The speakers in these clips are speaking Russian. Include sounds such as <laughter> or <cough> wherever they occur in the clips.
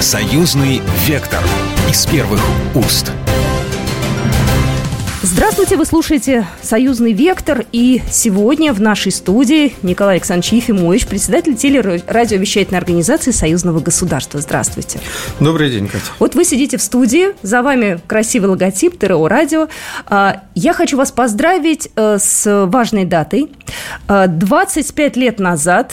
Союзный вектор из первых уст. Здравствуйте, вы слушаете «Союзный вектор», и сегодня в нашей студии Николай Александрович Ефимович, председатель телерадиовещательной организации Союзного государства. Здравствуйте. Добрый день, Катя. Вот вы сидите в студии, за вами красивый логотип ТРО «Радио». А, я хочу вас поздравить э, с важной датой. 25 а, лет назад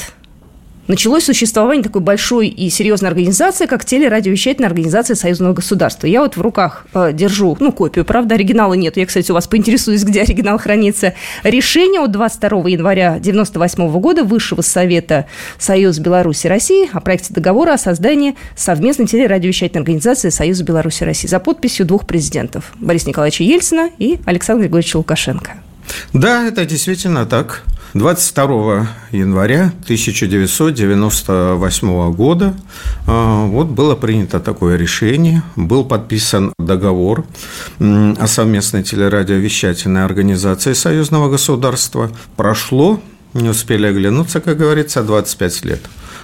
началось существование такой большой и серьезной организации, как телерадиовещательная организация Союзного государства. Я вот в руках э, держу, ну, копию, правда, оригинала нет. Я, кстати, у вас поинтересуюсь, где оригинал хранится. Решение от 22 января 1998 года Высшего Совета Союза Беларуси России о проекте договора о создании совместной телерадиовещательной организации Союза Беларуси России за подписью двух президентов – Бориса Николаевича Ельцина и Александра Григорьевича Лукашенко. Да, это действительно так. 22 января 1998 года а, вот было принято такое решение, был подписан договор о совместной телерадиовещательной организации союзного государства. Прошло, не успели оглянуться, как говорится, 25 лет.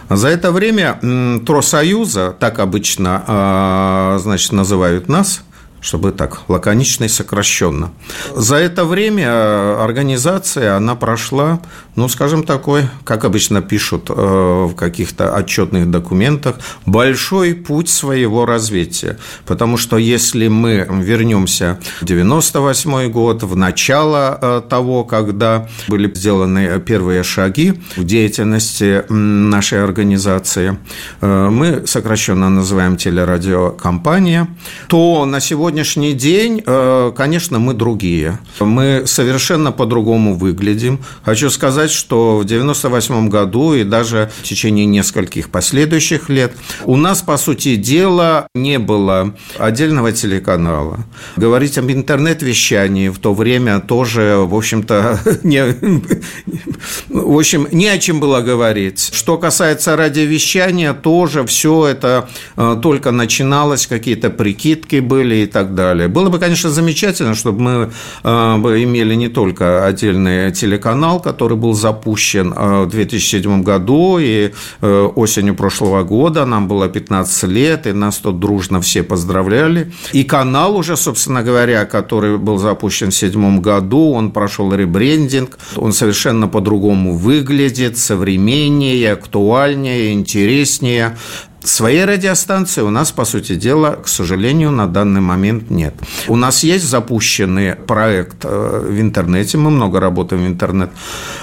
За это время Тросоюза, так обычно а, значит, называют нас – чтобы так лаконично и сокращенно. За это время э, организация, она прошла, ну, скажем, такой, как обычно пишут э, в каких-то отчетных документах, большой путь своего развития. Потому что если мы вернемся в 98 год, в начало э, того, когда были сделаны первые шаги в деятельности нашей организации, мы сокращенно называем телерадиокомпания, то на сегодня сегодняшний день, э, конечно, мы другие. Мы совершенно по-другому выглядим. Хочу сказать, что в 1998 году и даже в течение нескольких последующих лет у нас, по сути дела, не было отдельного телеканала. Говорить об интернет-вещании в то время тоже, в общем-то, <laughs> не, в общем, не о чем было говорить. Что касается радиовещания, тоже все это э, только начиналось, какие-то прикидки были и так так далее. Было бы, конечно, замечательно, чтобы мы э, имели не только отдельный телеканал, который был запущен э, в 2007 году и э, осенью прошлого года, нам было 15 лет, и нас тут дружно все поздравляли. И канал уже, собственно говоря, который был запущен в 2007 году, он прошел ребрендинг, он совершенно по-другому выглядит, современнее, актуальнее, интереснее. Своей радиостанции у нас, по сути дела, к сожалению, на данный момент нет. У нас есть запущенный проект э, в интернете, мы много работаем в, интернет,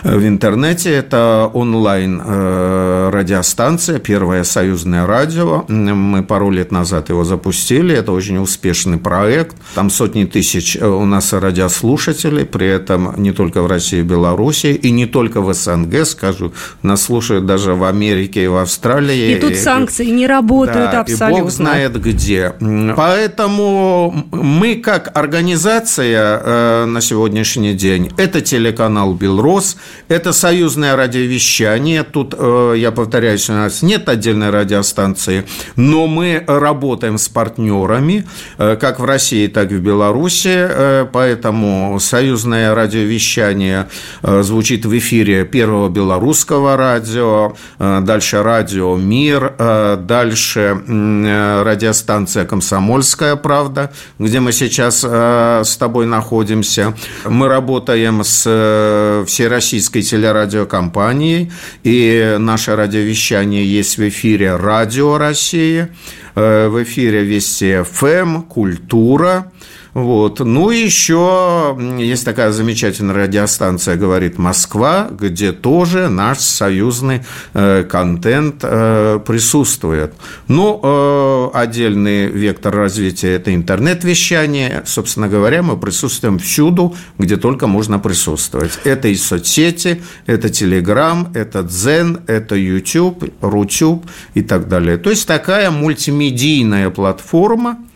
э, в интернете, это онлайн э, радиостанция, первое союзное радио, мы пару лет назад его запустили, это очень успешный проект, там сотни тысяч у нас радиослушателей, при этом не только в России и Беларуси, и не только в СНГ, скажу, нас слушают даже в Америке и в Австралии. И тут санкции не работают да, абсолютно. И Бог знает где. Поэтому мы как организация э, на сегодняшний день, это телеканал «Белрос», это союзное радиовещание, тут, э, я повторяюсь, у нас нет отдельной радиостанции, но мы работаем с партнерами, э, как в России, так и в Беларуси, поэтому союзное радиовещание звучит в эфире первого белорусского радио, дальше радио «Мир», дальше э, радиостанция «Комсомольская правда», где мы сейчас э, с тобой находимся. Мы работаем с э, всероссийской телерадиокомпанией, и наше радиовещание есть в эфире «Радио России», в эфире Вести ФМ, «Культура», вот. Ну, и еще есть такая замечательная радиостанция «Говорит Москва», где тоже наш союзный э, контент э, присутствует. Ну, э, отдельный вектор развития – это интернет-вещание. Собственно говоря, мы присутствуем всюду, где только можно присутствовать. Это и соцсети, это Телеграм, это Дзен, это YouTube, Рутюб и так далее. То есть, такая мультимедийная платформа –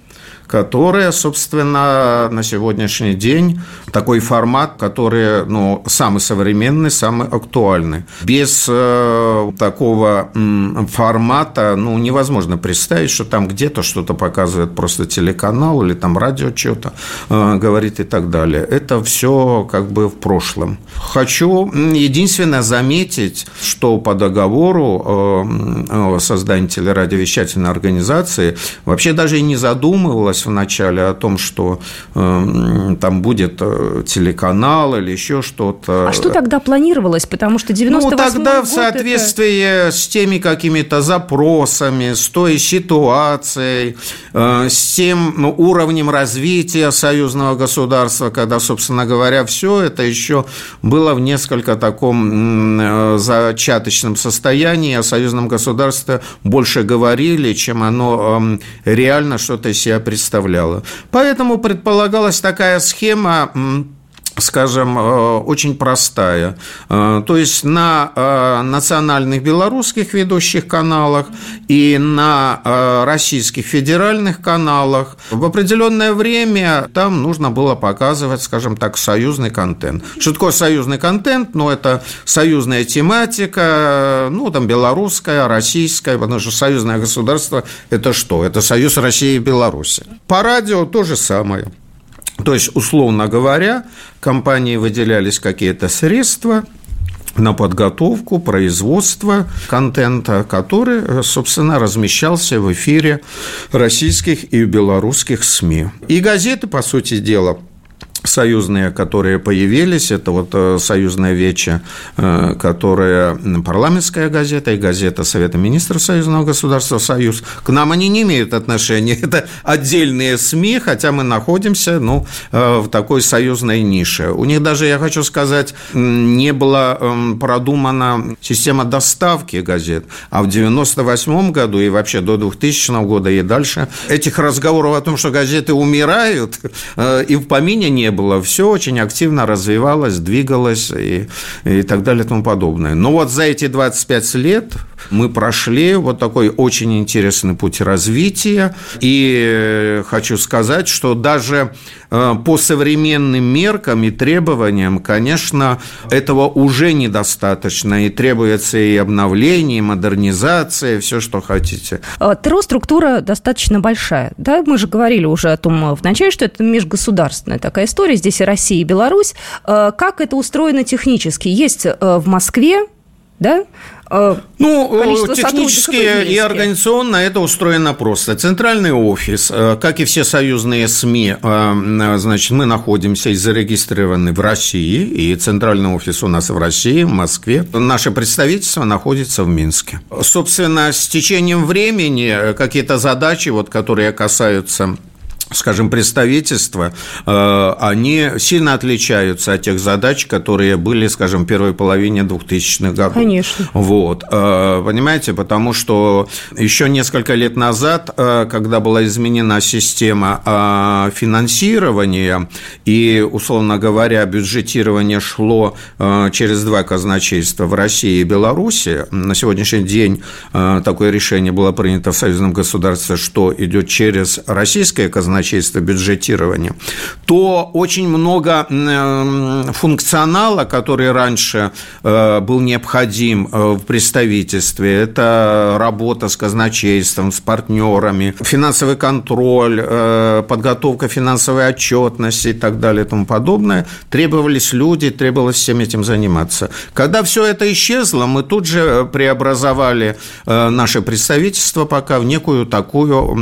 которая, собственно, на сегодняшний день такой формат, который ну, самый современный, самый актуальный. Без э, такого м, формата ну, невозможно представить, что там где-то что-то показывает просто телеканал или там радио что-то э, говорит и так далее. Это все как бы в прошлом. Хочу единственное заметить, что по договору э, создания телерадиовещательной организации вообще даже и не задумывалось вначале о том, что э, там будет э, телеканал или еще что-то. А что тогда планировалось? Потому что 98 Ну, тогда в соответствии это... с теми какими-то запросами, с той ситуацией, с тем ну, уровнем развития союзного государства, когда, собственно говоря, все это еще было в несколько таком э, зачаточном состоянии, о союзном государстве больше говорили, чем оно эм, реально что-то из себя представляло. Поэтому предполагалась такая схема скажем, э, очень простая. Э, то есть на э, национальных белорусских ведущих каналах и на российских федеральных каналах в определенное время там нужно было показывать, скажем так, союзный контент. Что такое союзный контент? Ну, это союзная тематика, ну, там, белорусская, российская, потому что союзное государство – это что? Это союз России и Беларуси. По радио то же самое – то есть, условно говоря, компании выделялись какие-то средства на подготовку, производство контента, который, собственно, размещался в эфире российских и белорусских СМИ. И газеты, по сути дела, союзные, которые появились, это вот э, союзная веча, э, которая парламентская газета и газета Совета министров Союзного государства «Союз». К нам они не имеют отношения, <laughs> это отдельные СМИ, хотя мы находимся ну, э, в такой союзной нише. У них даже, я хочу сказать, не была эм, продумана система доставки газет, а в 1998 году и вообще до 2000 года и дальше этих разговоров о том, что газеты умирают, и в помине не было. Все очень активно развивалось, двигалось и, и так далее и тому подобное. Но вот за эти 25 лет мы прошли вот такой очень интересный путь развития. И хочу сказать, что даже э, по современным меркам и требованиям, конечно, этого уже недостаточно. И требуется и обновление, и модернизация, и все, что хотите. А, ТРО структура достаточно большая. Да? Мы же говорили уже о том э, в начале, что это межгосударственная такая история. Здесь и Россия, и Беларусь. Э, как это устроено технически? Есть в Москве да? А, ну, технически и организационно это устроено просто. Центральный офис, э, как и все союзные СМИ, э, значит, мы находимся и зарегистрированы в России, и центральный офис у нас в России, в Москве. Наше представительство находится в Минске. Собственно, с течением времени какие-то задачи, вот, которые касаются скажем, представительства, э, они сильно отличаются от тех задач, которые были, скажем, в первой половине 2000-х годов. Конечно. Вот. Э, понимаете, потому что еще несколько лет назад, э, когда была изменена система финансирования, и, условно говоря, бюджетирование шло через два казначейства в России и Беларуси, на сегодняшний день такое решение было принято в союзном государстве, что идет через российское казначейство, казначейства бюджетирования, то очень много э, функционала, который раньше э, был необходим э, в представительстве, это работа с казначейством, с партнерами, финансовый контроль, подготовка финансовой отчетности и так далее и тому подобное, требовались люди, требовалось всем этим заниматься. Когда все это исчезло, мы тут же преобразовали наше представительство пока в некую такую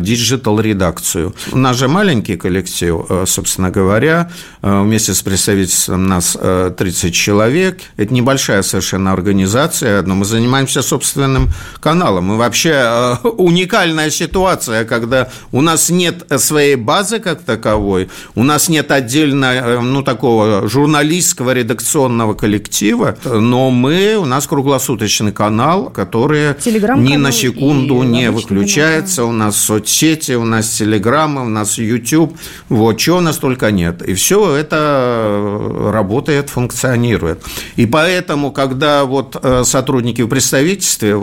digital -редакцию информацию. У нас же маленький коллектив, э, собственно говоря, э, вместе с представительством нас 30 э, человек. Это небольшая совершенно организация, но мы занимаемся собственным каналом. И вообще <laughs> уникальная ситуация, когда у нас нет своей базы как таковой, у нас нет отдельно, ну, такого журналистского редакционного коллектива, но мы, у нас круглосуточный канал, который ни на секунду не выключается, у нас соцсети, у нас телеграм Телеграмы, у нас YouTube, вот, чего у нас только нет. И все это работает, функционирует. И поэтому, когда вот э, сотрудники в представительстве,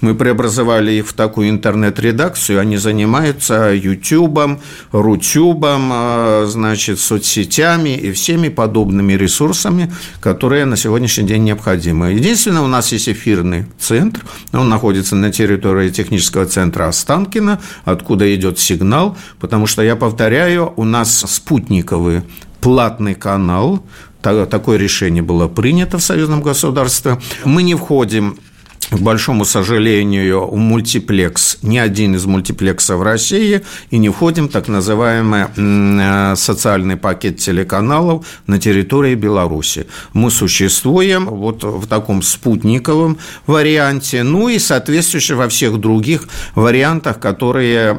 мы преобразовали их в такую интернет-редакцию, они занимаются YouTube, Рутюбом, э, значит, соцсетями и всеми подобными ресурсами, которые на сегодняшний день необходимы. Единственное, у нас есть эфирный центр, он находится на территории технического центра Останкина, откуда идет сигнал, потому что, я повторяю, у нас спутниковый платный канал, такое решение было принято в союзном государстве. Мы не входим к большому сожалению, в мультиплекс, ни один из мультиплексов России, и не входим в так называемый э, социальный пакет телеканалов на территории Беларуси. Мы существуем вот в таком спутниковом варианте, ну и соответствующе во всех других вариантах, которые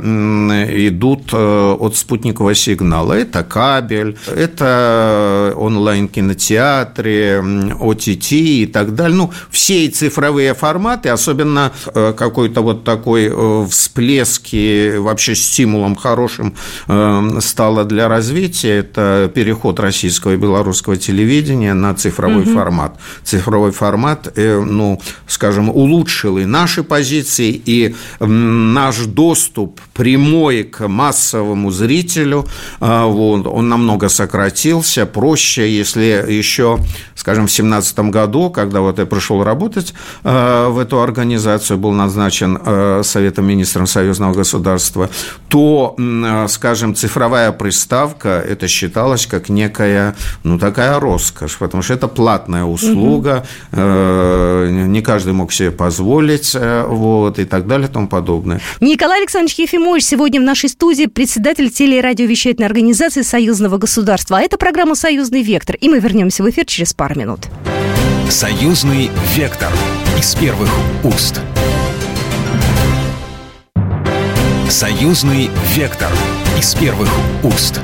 идут э, от спутникового сигнала. Это кабель, это онлайн-кинотеатры, ОТТ и так далее. Ну, все цифровые форматы форматы, особенно э, какой-то вот такой э, всплески вообще стимулом хорошим э, стало для развития, это переход российского и белорусского телевидения на цифровой угу. формат. Цифровой формат, ну, скажем, улучшил и наши позиции, и наш доступ прямой к массовому зрителю, вот, он намного сократился, проще, если еще, скажем, в 2017 году, когда вот я пришел работать в эту организацию, был назначен э, Советом министром союзного государства, то, э, скажем, цифровая приставка, это считалось как некая, ну, такая роскошь, потому что это платная услуга, угу. не каждый мог себе позволить, вот, и так далее, и тому подобное. Николай Александрович Ефимович сегодня в нашей студии председатель телерадиовещательной организации Союзного государства. А это программа «Союзный вектор», и мы вернемся в эфир через пару минут. Союзный вектор из первых уст. Союзный вектор из первых уст.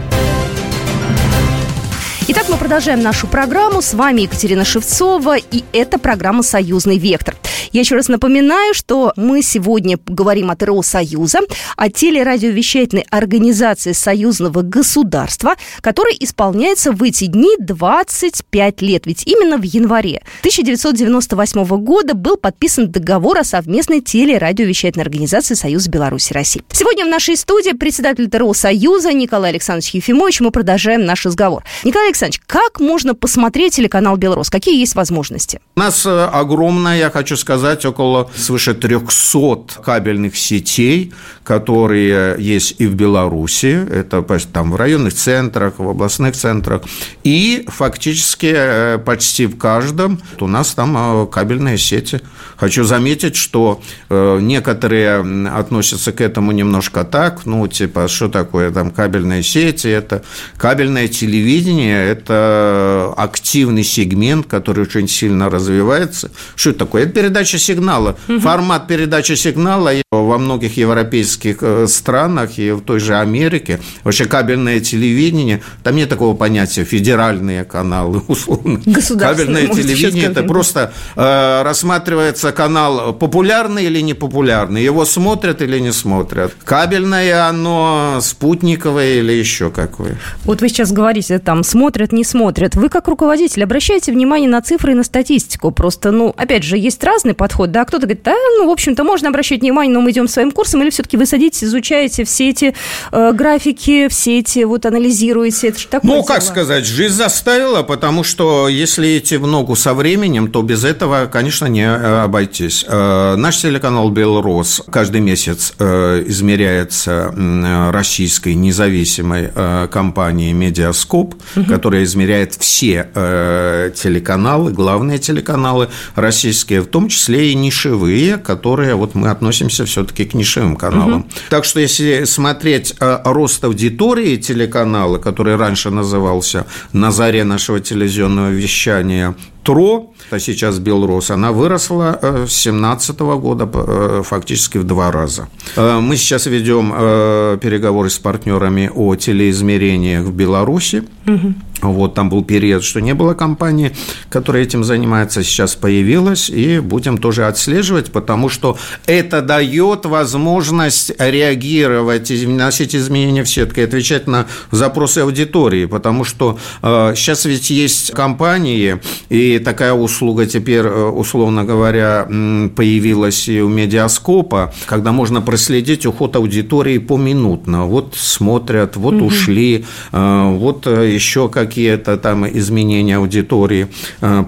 Итак, мы продолжаем нашу программу. С вами Екатерина Шевцова, и это программа «Союзный вектор». Я еще раз напоминаю, что мы сегодня говорим о ТРО Союза, о телерадиовещательной организации союзного государства, которой исполняется в эти дни 25 лет. Ведь именно в январе 1998 года был подписан договор о совместной телерадиовещательной организации Союза Беларуси России. Сегодня в нашей студии председатель ТРО Союза Николай Александрович Ефимович. Мы продолжаем наш разговор. Николай Александрович, как можно посмотреть телеканал «Белрос»? Какие есть возможности? У нас э, огромная, я хочу сказать, сказать, около свыше 300 кабельных сетей, которые есть и в Беларуси, это там в районных центрах, в областных центрах, и фактически э, почти в каждом у нас там э, кабельные сети. Хочу заметить, что э, некоторые относятся к этому немножко так, ну, типа, что такое там кабельные сети, это кабельное телевидение, это активный сегмент, который очень сильно развивается. Что это такое? Это передача передача сигнала. Угу. Формат передачи сигнала во многих европейских э, странах и в той же Америке, вообще кабельное телевидение, там нет такого понятия федеральные каналы, <laughs> условно. Кабельное телевидение – это просто э, рассматривается канал популярный или непопулярный, его смотрят или не смотрят. Кабельное оно спутниковое или еще какое. Вот вы сейчас говорите, там, смотрят, не смотрят. Вы как руководитель обращаете внимание на цифры и на статистику. Просто, ну, опять же, есть разный подход, да, кто-то говорит, да, ну, в общем-то, можно обращать внимание, но мы идем своим курсом, или все-таки вы садитесь, изучаете все эти э, графики, все эти, вот, анализируете, это же такое Ну, дело. как сказать, жизнь заставила, потому что если идти в ногу со временем, то без этого, конечно, не э, обойтись. Э, наш телеканал «Белрос» каждый месяц э, измеряется российской независимой компанией «Медиаскоп», угу. которая измеряет все телеканалы, главные телеканалы российские, в том числе числе и нишевые, которые вот мы относимся все-таки к нишевым каналам. Угу. Так что если смотреть э, рост аудитории телеканала, который раньше назывался «На заре нашего телевизионного вещания», ТРО, а сейчас Белрос, она выросла с 2017 года фактически в два раза. Мы сейчас ведем переговоры с партнерами о телеизмерениях в Беларуси. Угу. Вот там был период, что не было компании, которая этим занимается, сейчас появилась, и будем тоже отслеживать, потому что это дает возможность реагировать, вносить изменения в сетку и отвечать на запросы аудитории, потому что э, сейчас ведь есть компании, и такая услуга теперь, э, условно говоря, появилась и у медиаскопа, когда можно проследить уход аудитории поминутно. Вот смотрят, вот угу. ушли, э, вот э, еще как какие-то там изменения аудитории.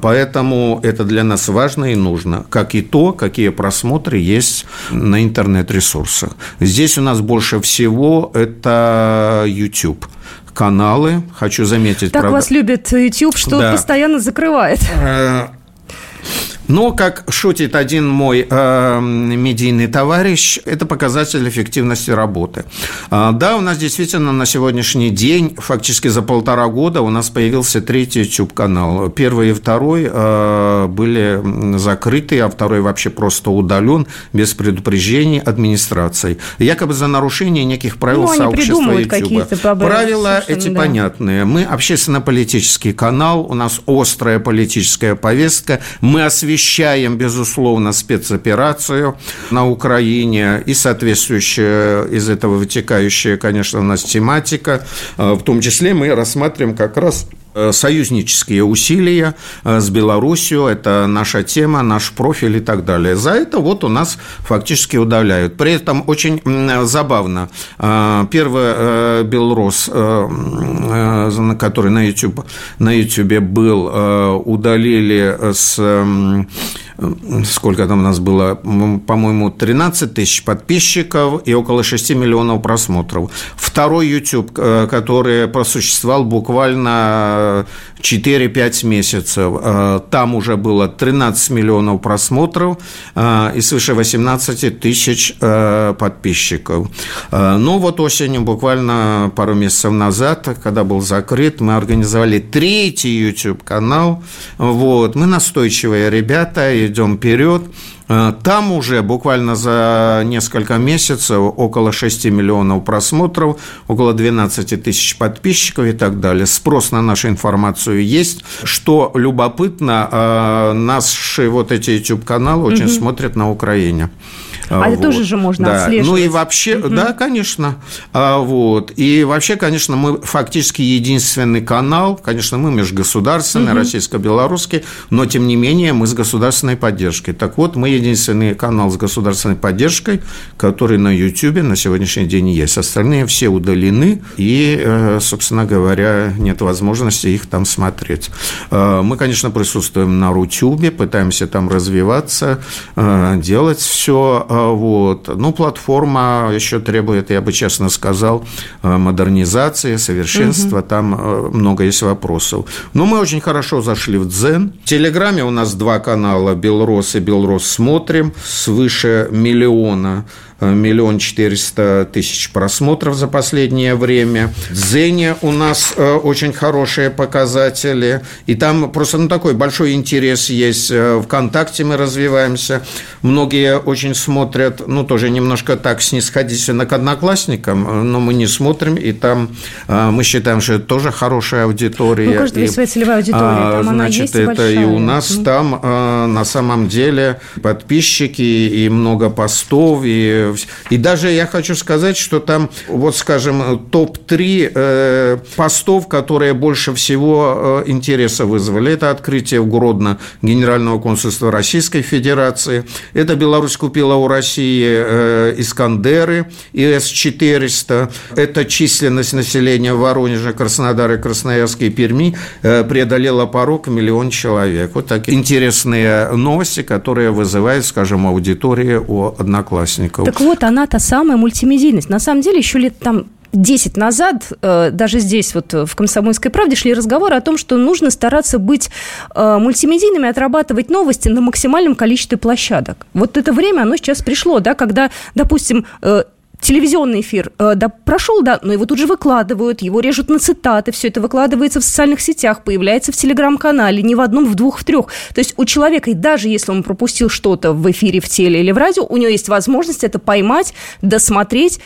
Поэтому это для нас важно и нужно, как и то, какие просмотры есть на интернет-ресурсах. Здесь у нас больше всего это YouTube каналы. Хочу заметить... Так правда... вас любит YouTube, что да. постоянно закрывает. Но, как шутит один мой э, медийный товарищ, это показатель эффективности работы. Э, да, у нас действительно на сегодняшний день, фактически за полтора года, у нас появился третий YouTube-канал. Первый и второй э, были закрыты, а второй вообще просто удален без предупреждений администрацией. Якобы за нарушение неких правил ну, сообщества YouTube. Правила эти да. понятные. Мы общественно-политический канал, у нас острая политическая повестка, мы освещаем освещаем, безусловно, спецоперацию на Украине и соответствующая из этого вытекающая, конечно, у нас тематика. В том числе мы рассматриваем как раз союзнические усилия э, с Белоруссией, это наша тема, наш профиль и так далее. За это вот у нас фактически удаляют. При этом очень забавно. Э, первый Белрос, который на YouTube, на YouTube был, удалили с сколько там у нас было, по-моему, 13 тысяч подписчиков и около 6 миллионов просмотров. Второй YouTube, который просуществовал буквально 4-5 месяцев. Э, там уже было 13 миллионов просмотров э, и свыше 18 тысяч э, подписчиков. Ну вот осенью, буквально пару месяцев назад, когда был закрыт, мы организовали третий YouTube-канал. Вот. Мы настойчивые ребята, идем вперед. Э, там уже буквально за несколько месяцев около 6 миллионов просмотров, около 12 тысяч подписчиков и так далее. Спрос на нашу информацию есть. Что любопытно, э, наши вот эти YouTube-каналы очень угу. смотрят на Украине. А вот. это тоже же можно да. отслеживать. Ну и вообще, угу. да, конечно. А, вот. И вообще, конечно, мы фактически единственный канал, конечно, мы межгосударственный, угу. российско-белорусский, но тем не менее мы с государственной поддержкой. Так вот, мы единственный канал с государственной поддержкой, который на YouTube на сегодняшний день есть. Остальные все удалены, и, э, собственно говоря, нет возможности их там смотреть. Э, мы, конечно, присутствуем на Рутюбе, пытаемся там развиваться, э, делать все а, вот. Ну, платформа еще требует, я бы честно сказал, а, модернизации, совершенства. Угу. Там а, много есть вопросов. Но мы очень хорошо зашли в Дзен. В Телеграме у нас два канала «Белрос» и «Белрос смотрим» свыше миллиона миллион четыреста тысяч просмотров за последнее время. В Дзене у нас э, очень хорошие показатели. И там просто ну, такой большой интерес есть. Э, Вконтакте мы развиваемся. Многие очень смотрят, ну, тоже немножко так снисходительно к одноклассникам, э, но мы не смотрим, и там мы считаем, что это тоже хорошая аудитория. Ну, каждая и, своя целевая аудитория. Там значит, она есть это большая. и у нас mm там на самом деле подписчики и много постов, и и даже я хочу сказать, что там, вот скажем, топ-3 э, постов, которые больше всего э, интереса вызвали. Это открытие в Гродно Генерального консульства Российской Федерации. Это Беларусь купила у России э, Искандеры ИС-400. Это численность населения Воронежа, Краснодара, Красноярска и Перми преодолела порог миллион человек. Вот такие интересные новости, которые вызывают, скажем, аудитории у одноклассников. Так вот, она та самая мультимедийность. На самом деле, еще лет там 10 назад, э, даже здесь, вот в «Комсомольской правде», шли разговоры о том, что нужно стараться быть э, мультимедийными, отрабатывать новости на максимальном количестве площадок. Вот это время, оно сейчас пришло, да, когда, допустим, э, телевизионный эфир, э, да, прошел, да, но его тут же выкладывают, его режут на цитаты, все это выкладывается в социальных сетях, появляется в телеграм-канале, не в одном, в двух, в трех. То есть у человека, и даже если он пропустил что-то в эфире, в теле или в радио, у него есть возможность это поймать, досмотреть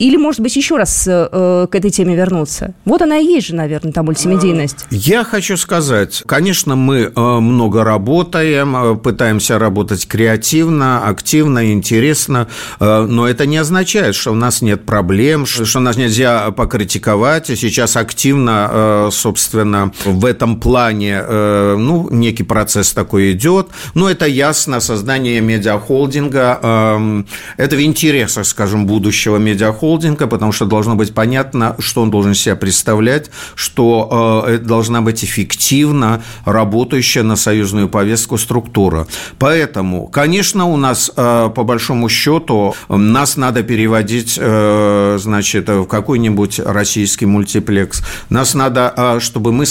или, может быть, еще раз э, к этой теме вернуться? Вот она и есть же, наверное, та мультимедийность. Я хочу сказать, конечно, мы э, много работаем, э, пытаемся работать креативно, активно, интересно, э, но это не означает, что у нас нет проблем, что нас нельзя покритиковать. И сейчас активно, собственно, в этом плане, ну, некий процесс такой идет. Но это ясно, создание медиахолдинга, эм, это в интересах, скажем, будущего медиахолдинга, холдинга, потому что должно быть понятно, что он должен себя представлять, что э, это должна быть эффективно работающая на союзную повестку структура. Поэтому, конечно, у нас, э, по большому счету, нас надо переводить, э, значит, в какой-нибудь российский мультиплекс. Нас надо, чтобы мы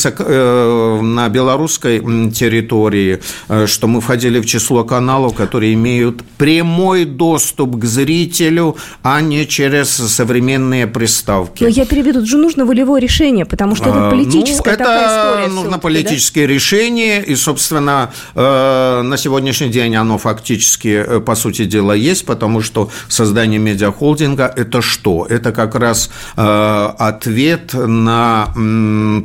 на белорусской территории, что мы входили в число каналов, которые имеют прямой доступ к зрителю, а не через современные приставки. Но я переведу, тут же нужно волевое решение, потому что это политическая ну, это такая история. нужно политическое да? решение, и, собственно, э, на сегодняшний день оно фактически, э, по сути дела, есть, потому что создание медиахолдинга – это что? Это как раз э, ответ на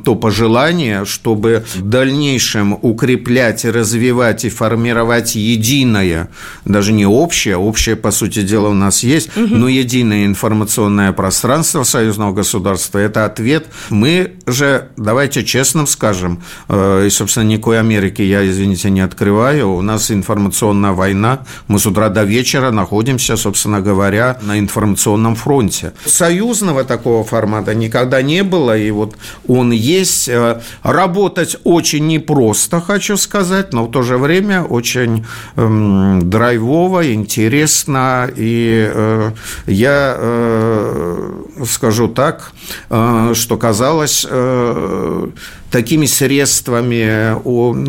то пожелание, чтобы в дальнейшем укреплять, развивать и формировать единое, даже не общее, общее, по сути дела, у нас есть, угу. но единое информационное информационное пространство союзного государства – это ответ. Мы же, давайте честным скажем, э, и, собственно, никакой Америки я, извините, не открываю, у нас информационная война, мы с утра до вечера находимся, собственно говоря, на информационном фронте. Союзного такого формата никогда не было, и вот он есть. Э, работать очень непросто, хочу сказать, но в то же время очень эм, драйвово, интересно, и э, я скажу так, э, что казалось э, такими средствами,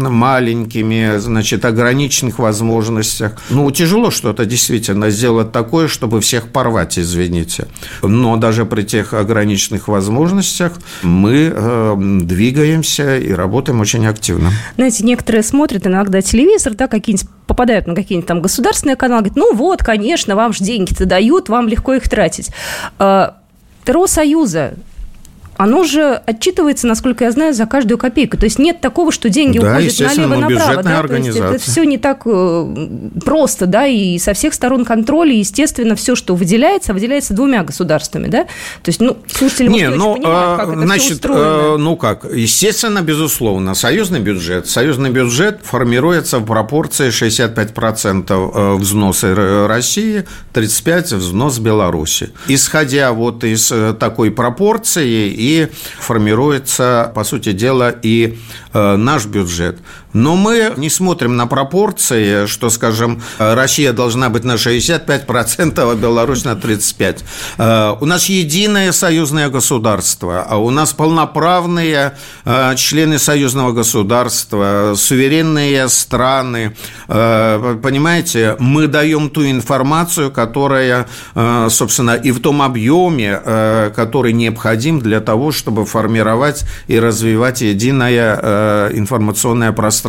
маленькими, значит, ограниченных возможностях. Ну, тяжело что-то действительно сделать такое, чтобы всех порвать, извините. Но даже при тех ограниченных возможностях мы двигаемся и работаем очень активно. Знаете, некоторые смотрят иногда телевизор, да, какие-нибудь попадают на какие-нибудь там государственные каналы, говорят, ну вот, конечно, вам же деньги-то дают, вам легко их тратить. А, ТРО Союза оно же отчитывается, насколько я знаю, за каждую копейку. То есть нет такого, что деньги да, уходят налево-направо. Да? То есть это все не так э, просто, да, и со всех сторон контроля, естественно, все, что выделяется, выделяется двумя государствами, да? То есть, ну, слушатели, не, может, ну, понимают, как это значит, все устроено. ну как, естественно, безусловно, союзный бюджет. Союзный бюджет формируется в пропорции 65% э, взносы России, 35% взнос Беларуси. Исходя вот из э, такой пропорции и формируется, по сути дела, и э, наш бюджет. Но мы не смотрим на пропорции, что, скажем, Россия должна быть на 65%, а Беларусь на 35%. Э, у нас единое союзное государство, а у нас полноправные э, члены союзного государства, суверенные страны. Понимаете, мы даем ту информацию, которая, собственно, и в том объеме, который необходим для того, чтобы формировать и развивать единое э, информационное пространство.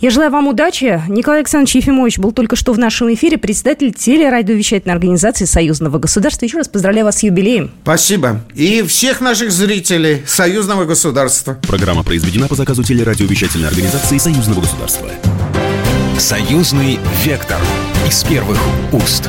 Я желаю вам удачи. Николай Александрович Ефимович был только что в нашем эфире, председатель телерадиовещательной организации Союзного государства. Еще раз поздравляю вас с юбилеем. Спасибо. И всех наших зрителей Союзного государства. Программа произведена по заказу телерадиовещательной организации Союзного государства. Союзный вектор из первых уст.